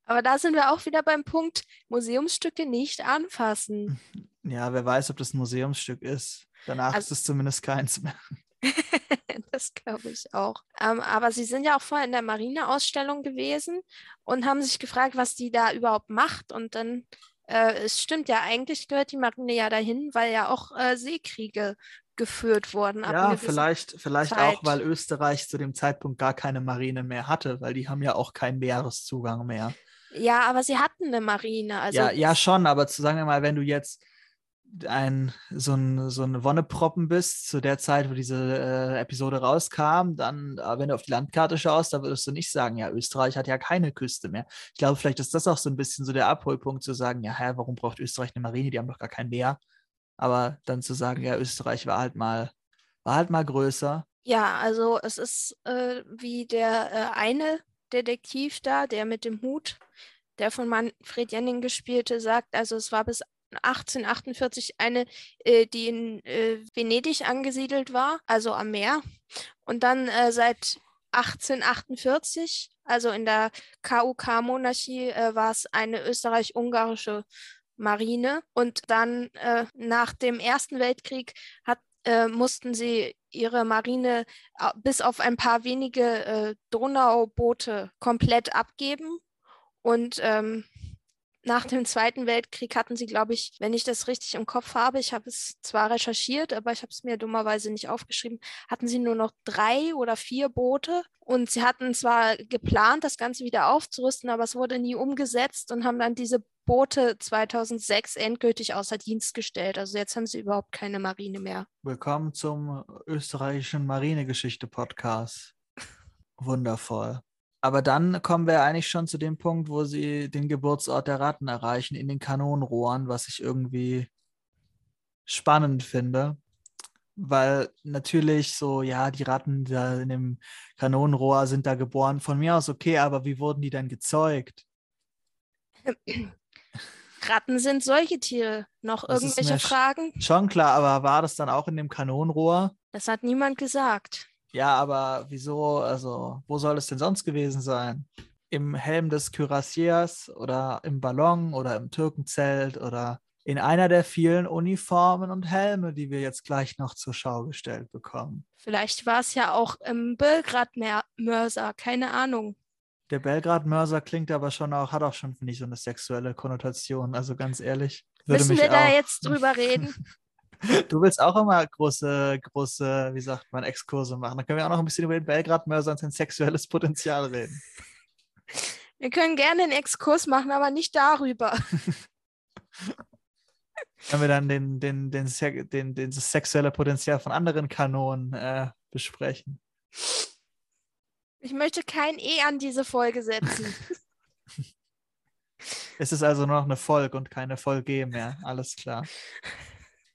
Aber da sind wir auch wieder beim Punkt, Museumsstücke nicht anfassen. Ja, wer weiß, ob das ein Museumsstück ist. Danach also, ist es zumindest keins mehr. das glaube ich auch. Ähm, aber Sie sind ja auch vorher in der Marineausstellung gewesen und haben sich gefragt, was die da überhaupt macht. Und dann, äh, es stimmt ja, eigentlich gehört die Marine ja dahin, weil ja auch äh, Seekriege geführt wurden. ja, vielleicht, vielleicht auch, weil Österreich zu dem Zeitpunkt gar keine Marine mehr hatte, weil die haben ja auch keinen Meereszugang mehr. Ja, aber sie hatten eine Marine. Also ja, ja, schon, aber zu sagen wir mal, wenn du jetzt ein so ein, so ein Wonneproppen bist, zu der Zeit, wo diese äh, Episode rauskam, dann, äh, wenn du auf die Landkarte schaust, da würdest du nicht sagen, ja, Österreich hat ja keine Küste mehr. Ich glaube, vielleicht ist das auch so ein bisschen so der Abholpunkt, zu sagen, ja, hä, warum braucht Österreich eine Marine? Die haben doch gar kein Meer. Aber dann zu sagen, ja, Österreich war halt mal, war halt mal größer. Ja, also es ist äh, wie der äh, eine Detektiv da, der mit dem Hut, der von Manfred Jenning gespielte, sagt, also es war bis 1848 eine, äh, die in äh, Venedig angesiedelt war, also am Meer. Und dann äh, seit 1848, also in der KUK-Monarchie, äh, war es eine österreich-ungarische Marine. Und dann äh, nach dem Ersten Weltkrieg hat, äh, mussten sie ihre Marine bis auf ein paar wenige Donauboote komplett abgeben. Und ähm, nach dem Zweiten Weltkrieg hatten sie, glaube ich, wenn ich das richtig im Kopf habe, ich habe es zwar recherchiert, aber ich habe es mir dummerweise nicht aufgeschrieben, hatten sie nur noch drei oder vier Boote und sie hatten zwar geplant, das Ganze wieder aufzurüsten, aber es wurde nie umgesetzt und haben dann diese Boote 2006 endgültig außer Dienst gestellt. Also jetzt haben sie überhaupt keine Marine mehr. Willkommen zum österreichischen Marinegeschichte-Podcast. Wundervoll. Aber dann kommen wir eigentlich schon zu dem Punkt, wo sie den Geburtsort der Ratten erreichen, in den Kanonenrohren, was ich irgendwie spannend finde. Weil natürlich so, ja, die Ratten da in dem Kanonenrohr sind da geboren. Von mir aus okay, aber wie wurden die dann gezeugt? Ratten sind solche Tiere. Noch das irgendwelche Fragen? Schon klar, aber war das dann auch in dem Kanonenrohr? Das hat niemand gesagt. Ja, aber wieso, also, wo soll es denn sonst gewesen sein? im Helm des Kürassiers oder im Ballon oder im Türkenzelt oder in einer der vielen Uniformen und Helme, die wir jetzt gleich noch zur Schau gestellt bekommen. Vielleicht war es ja auch im Belgrad-Mörser, keine Ahnung. Der Belgrad-Mörser klingt aber schon auch, hat auch schon, finde ich, so eine sexuelle Konnotation. Also ganz ehrlich. Müssen wir da jetzt drüber reden? Du willst auch immer große, große, wie sagt man, Exkurse machen. Dann können wir auch noch ein bisschen über den Belgrad-Mörser und sein sexuelles Potenzial reden. Wir können gerne einen Exkurs machen, aber nicht darüber. können wir dann den, den, den, den, den, das sexuelle Potenzial von anderen Kanonen äh, besprechen. Ich möchte kein E an diese Folge setzen. es ist also nur noch eine Folge und keine Folge mehr. Alles klar.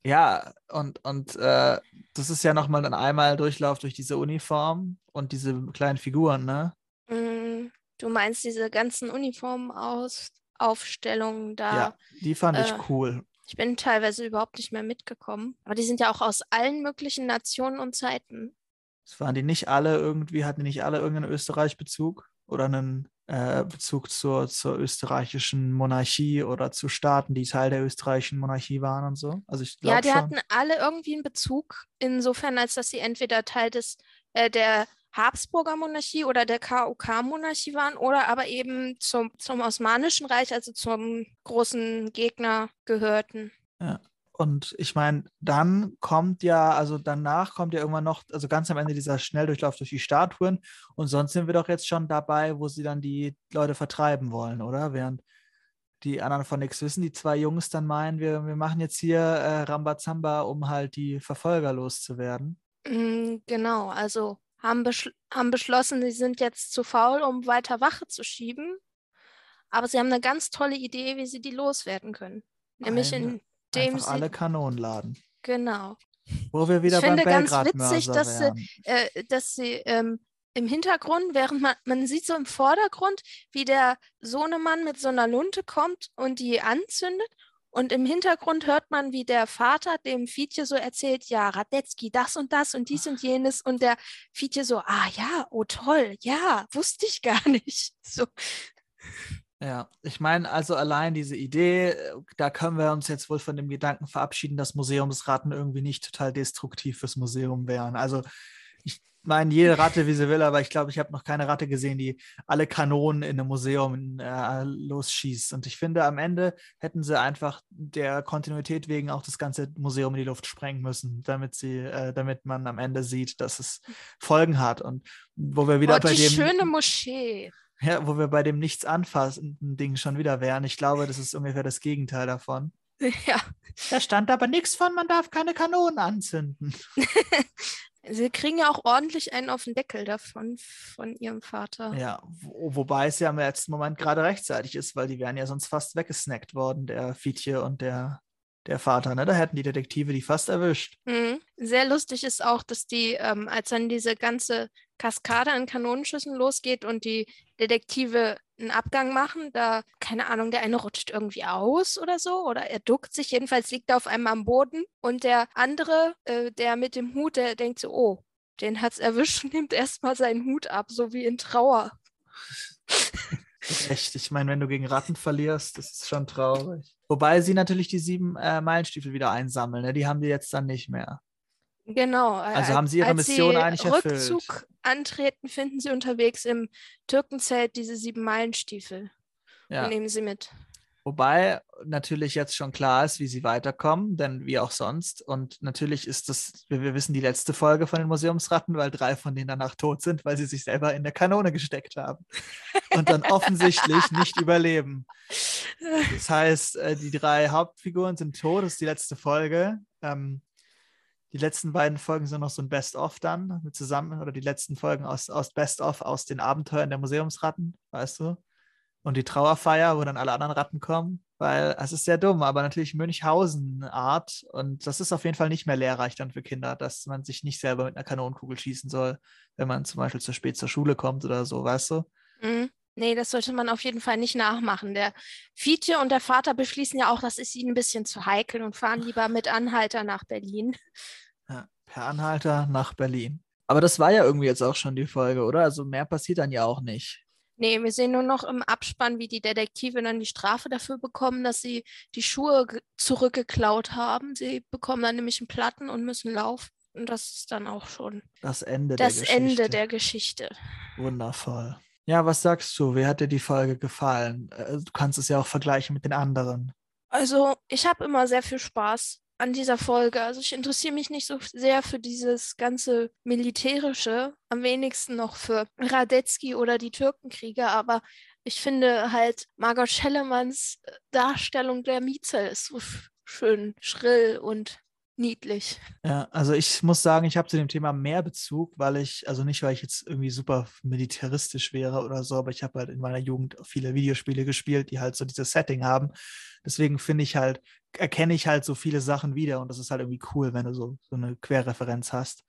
Ja, und, und äh, das ist ja nochmal ein einmal Durchlauf durch diese Uniform und diese kleinen Figuren, ne? Mm, du meinst diese ganzen Uniformaufstellungen da? Ja, die fand äh, ich cool. Ich bin teilweise überhaupt nicht mehr mitgekommen. Aber die sind ja auch aus allen möglichen Nationen und Zeiten. Es waren die nicht alle irgendwie, hatten die nicht alle irgendeinen Österreich-Bezug oder einen äh, Bezug zur, zur österreichischen Monarchie oder zu Staaten, die Teil der österreichischen Monarchie waren und so? Also ich Ja, die schon. hatten alle irgendwie einen Bezug, insofern, als dass sie entweder Teil des äh, der Habsburger Monarchie oder der KUK-Monarchie waren oder aber eben zum, zum Osmanischen Reich, also zum großen Gegner gehörten. Ja. Und ich meine, dann kommt ja, also danach kommt ja irgendwann noch, also ganz am Ende dieser Schnelldurchlauf durch die Statuen. Und sonst sind wir doch jetzt schon dabei, wo sie dann die Leute vertreiben wollen, oder? Während die anderen von nichts wissen, die zwei Jungs dann meinen, wir, wir machen jetzt hier äh, Rambazamba, um halt die Verfolger loszuwerden. Mm, genau, also haben, beschl haben beschlossen, sie sind jetzt zu faul, um weiter Wache zu schieben. Aber sie haben eine ganz tolle Idee, wie sie die loswerden können. Nämlich Eine, indem sie. alle Kanonen laden. Genau. Wo wir wieder ich beim finde ganz witzig, dass sie, äh, dass sie ähm, im Hintergrund, während man, man sieht so im Vordergrund, wie der Sohnemann mit so einer Lunte kommt und die anzündet und im Hintergrund hört man, wie der Vater dem Fietje so erzählt, ja, Radetzky, das und das und dies und jenes. Und der Fietje so, ah ja, oh toll, ja, wusste ich gar nicht. So. Ja, ich meine, also allein diese Idee, da können wir uns jetzt wohl von dem Gedanken verabschieden, dass Museumsratten irgendwie nicht total destruktiv fürs Museum wären. Also meine, jede Ratte, wie sie will, aber ich glaube, ich habe noch keine Ratte gesehen, die alle Kanonen in einem Museum äh, losschießt. Und ich finde, am Ende hätten sie einfach der Kontinuität wegen auch das ganze Museum in die Luft sprengen müssen, damit sie, äh, damit man am Ende sieht, dass es Folgen hat. Und wo wir wieder oh, bei die dem. schöne Moschee. Ja, wo wir bei dem nichts anfassenden Ding schon wieder wären. Ich glaube, das ist ungefähr das Gegenteil davon. Ja. Da stand aber nichts von, man darf keine Kanonen anzünden. Sie kriegen ja auch ordentlich einen auf den Deckel davon, von ihrem Vater. Ja, wo, wobei es ja im letzten Moment gerade rechtzeitig ist, weil die wären ja sonst fast weggesnackt worden, der Fietje und der, der Vater. Ne? Da hätten die Detektive die fast erwischt. Mhm. Sehr lustig ist auch, dass die, ähm, als dann diese ganze Kaskade an Kanonenschüssen losgeht und die Detektive einen Abgang machen, da, keine Ahnung, der eine rutscht irgendwie aus oder so, oder er duckt sich, jedenfalls liegt er auf einem am Boden und der andere, äh, der mit dem Hut, der denkt so, oh, den hat's erwischt und nimmt erstmal seinen Hut ab, so wie in Trauer. Echt, ich meine, wenn du gegen Ratten verlierst, das ist schon traurig. Wobei sie natürlich die sieben äh, Meilenstiefel wieder einsammeln, ne? die haben die jetzt dann nicht mehr. Genau. Also haben sie ihre Mission sie eigentlich Rückzug erfüllt. Rückzug antreten, finden sie unterwegs im Türkenzelt diese sieben Meilenstiefel ja. und nehmen sie mit. Wobei natürlich jetzt schon klar ist, wie sie weiterkommen, denn wie auch sonst. Und natürlich ist das, wir, wir wissen die letzte Folge von den Museumsratten, weil drei von denen danach tot sind, weil sie sich selber in der Kanone gesteckt haben und dann offensichtlich nicht überleben. Das heißt, äh, die drei Hauptfiguren sind tot, das ist die letzte Folge. Ähm, die letzten beiden Folgen sind noch so ein Best-of dann zusammen oder die letzten Folgen aus, aus Best-of aus den Abenteuern der Museumsratten, weißt du? Und die Trauerfeier, wo dann alle anderen Ratten kommen, weil es ist sehr dumm, aber natürlich Münchhausen-Art und das ist auf jeden Fall nicht mehr lehrreich dann für Kinder, dass man sich nicht selber mit einer Kanonenkugel schießen soll, wenn man zum Beispiel zu spät zur Schule kommt oder so, weißt du? Mhm. Nee, das sollte man auf jeden Fall nicht nachmachen. Der Fiete und der Vater beschließen ja auch, das ist ihnen ein bisschen zu heikel und fahren lieber mit Anhalter nach Berlin. Ja, per Anhalter nach Berlin. Aber das war ja irgendwie jetzt auch schon die Folge, oder? Also mehr passiert dann ja auch nicht. Nee, wir sehen nur noch im Abspann, wie die Detektive dann die Strafe dafür bekommen, dass sie die Schuhe zurückgeklaut haben. Sie bekommen dann nämlich einen Platten und müssen laufen. Und das ist dann auch schon das Ende das der Geschichte. Ende der Geschichte. Wundervoll. Ja, was sagst du? Wie hat dir die Folge gefallen? Äh, du kannst es ja auch vergleichen mit den anderen. Also, ich habe immer sehr viel Spaß an dieser Folge. Also ich interessiere mich nicht so sehr für dieses ganze Militärische, am wenigsten noch für Radetzky oder die Türkenkriege, aber ich finde halt Margot Schellemanns äh, Darstellung der Mietzel ist so schön schrill und niedlich. Ja, also ich muss sagen, ich habe zu dem Thema mehr Bezug, weil ich, also nicht, weil ich jetzt irgendwie super militaristisch wäre oder so, aber ich habe halt in meiner Jugend viele Videospiele gespielt, die halt so dieses Setting haben. Deswegen finde ich halt, erkenne ich halt so viele Sachen wieder und das ist halt irgendwie cool, wenn du so, so eine Querreferenz hast.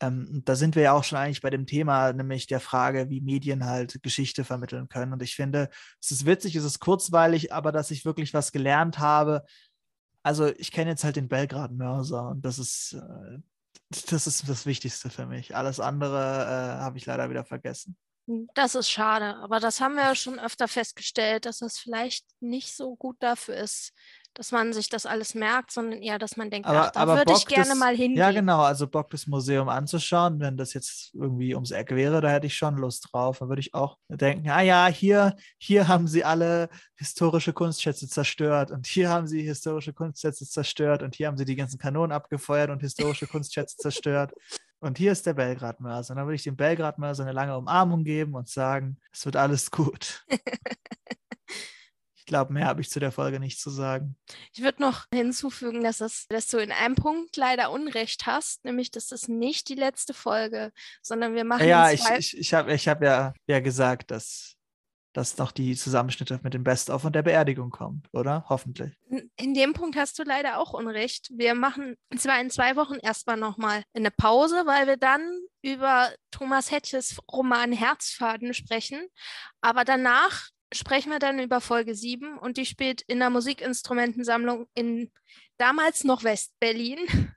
Ähm, da sind wir ja auch schon eigentlich bei dem Thema, nämlich der Frage, wie Medien halt Geschichte vermitteln können. Und ich finde, es ist witzig, es ist kurzweilig, aber dass ich wirklich was gelernt habe, also ich kenne jetzt halt den Belgrad-Mörser und das ist, äh, das ist das Wichtigste für mich. Alles andere äh, habe ich leider wieder vergessen. Das ist schade, aber das haben wir ja schon öfter festgestellt, dass das vielleicht nicht so gut dafür ist, dass man sich das alles merkt, sondern eher, dass man denkt, aber, ach, da würde ich gerne das, mal hingehen. Ja, genau, also Bock das Museum anzuschauen, wenn das jetzt irgendwie ums Eck wäre, da hätte ich schon Lust drauf. Da würde ich auch denken, ah ja, hier, hier haben sie alle historische Kunstschätze zerstört und hier haben sie historische Kunstschätze zerstört und hier haben sie die ganzen Kanonen abgefeuert und historische Kunstschätze zerstört. Und hier ist der Belgrad-Mörser. Und dann würde ich dem Belgrad-Mörser eine lange Umarmung geben und sagen, es wird alles gut. Ich glaube, mehr habe ich zu der Folge nicht zu sagen. Ich würde noch hinzufügen, dass, das, dass du in einem Punkt leider Unrecht hast, nämlich, dass das nicht die letzte Folge, sondern wir machen. Ja, ich, ich, ich habe ich hab ja, ja gesagt, dass, dass noch die Zusammenschnitte mit dem Best-of und der Beerdigung kommen, oder? Hoffentlich. In dem Punkt hast du leider auch Unrecht. Wir machen zwar in zwei Wochen erstmal nochmal eine Pause, weil wir dann über Thomas Hetches Roman Herzfaden sprechen, aber danach sprechen wir dann über Folge 7 und die spielt in der Musikinstrumentensammlung in damals noch West-Berlin.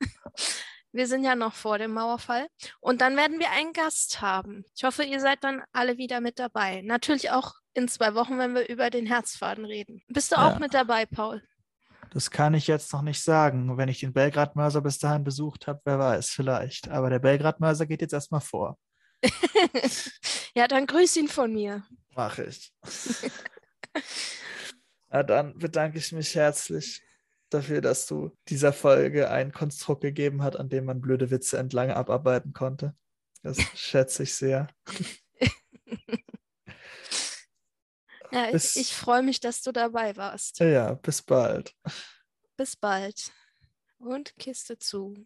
Wir sind ja noch vor dem Mauerfall. Und dann werden wir einen Gast haben. Ich hoffe, ihr seid dann alle wieder mit dabei. Natürlich auch in zwei Wochen, wenn wir über den Herzfaden reden. Bist du ja. auch mit dabei, Paul? Das kann ich jetzt noch nicht sagen. Wenn ich den Belgrad-Mörser bis dahin besucht habe, wer weiß, vielleicht. Aber der Belgrad-Mörser geht jetzt erstmal vor. ja, dann grüß ihn von mir. Mache ich. Na dann bedanke ich mich herzlich dafür, dass du dieser Folge ein Konstrukt gegeben hast, an dem man blöde Witze entlang abarbeiten konnte. Das schätze ich sehr. ja, bis, ich, ich freue mich, dass du dabei warst. Ja, bis bald. Bis bald. Und Kiste zu.